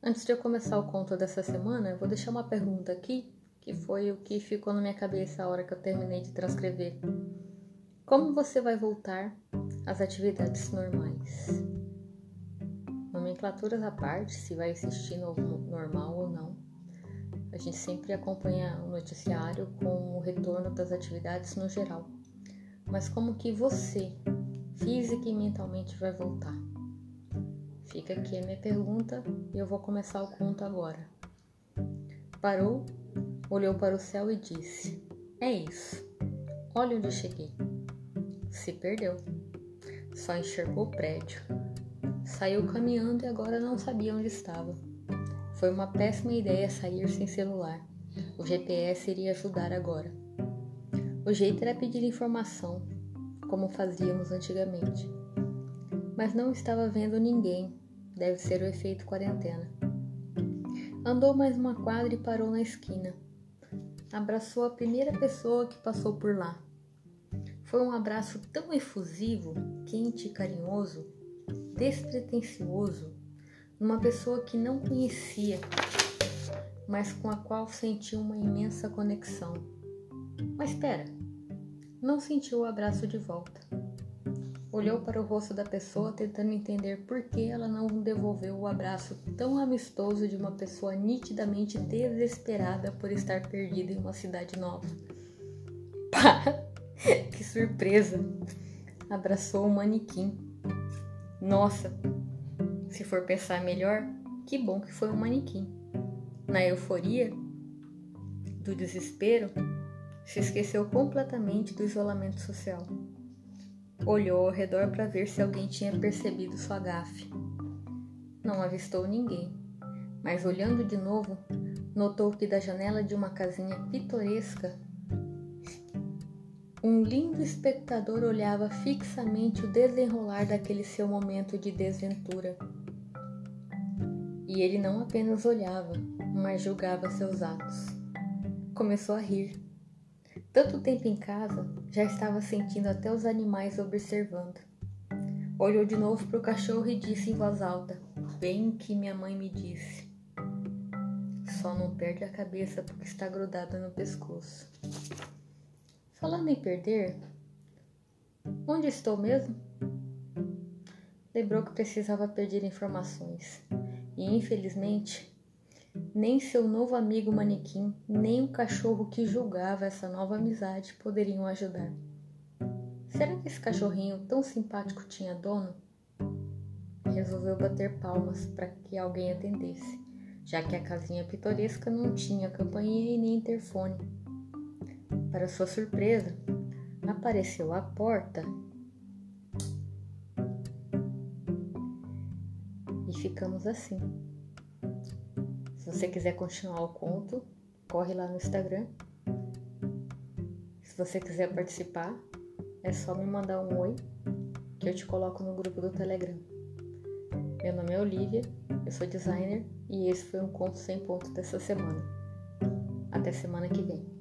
Antes de eu começar o conto dessa semana, vou deixar uma pergunta aqui, que foi o que ficou na minha cabeça a hora que eu terminei de transcrever. Como você vai voltar às atividades normais? Nomenclaturas à parte, se vai existir novo normal ou não. A gente sempre acompanha o noticiário com o retorno das atividades no geral. Mas como que você, física e mentalmente, vai voltar? Fica aqui a minha pergunta e eu vou começar o conto agora. Parou, olhou para o céu e disse: É isso. Olha onde cheguei. Se perdeu. Só enxergou o prédio. Saiu caminhando e agora não sabia onde estava. Foi uma péssima ideia sair sem celular. O GPS iria ajudar agora. O jeito era pedir informação, como fazíamos antigamente. Mas não estava vendo ninguém Deve ser o efeito quarentena. Andou mais uma quadra e parou na esquina. Abraçou a primeira pessoa que passou por lá. Foi um abraço tão efusivo, quente e carinhoso, despretensioso, numa pessoa que não conhecia, mas com a qual sentiu uma imensa conexão. Mas espera, não sentiu o abraço de volta. Olhou para o rosto da pessoa, tentando entender por que ela não devolveu o abraço tão amistoso de uma pessoa nitidamente desesperada por estar perdida em uma cidade nova. Pá! que surpresa! Abraçou o manequim. Nossa, se for pensar melhor, que bom que foi um manequim. Na euforia do desespero, se esqueceu completamente do isolamento social. Olhou ao redor para ver se alguém tinha percebido sua gafe. Não avistou ninguém, mas olhando de novo, notou que da janela de uma casinha pitoresca, um lindo espectador olhava fixamente o desenrolar daquele seu momento de desventura. E ele não apenas olhava, mas julgava seus atos. Começou a rir tanto tempo em casa, já estava sentindo até os animais observando. Olhou de novo para o cachorro e disse em voz alta: Bem que minha mãe me disse. Só não perde a cabeça porque está grudada no pescoço. Falando em perder, onde estou mesmo? Lembrou que precisava pedir informações e, infelizmente, nem seu novo amigo manequim, nem o cachorro que julgava essa nova amizade poderiam ajudar. Será que esse cachorrinho tão simpático tinha dono? Resolveu bater palmas para que alguém atendesse, já que a casinha pitoresca não tinha campainha e nem interfone. Para sua surpresa, apareceu à porta e ficamos assim. Se você quiser continuar o conto, corre lá no Instagram. Se você quiser participar, é só me mandar um oi que eu te coloco no grupo do Telegram. Meu nome é Olivia, eu sou designer e esse foi um conto sem ponto dessa semana. Até semana que vem.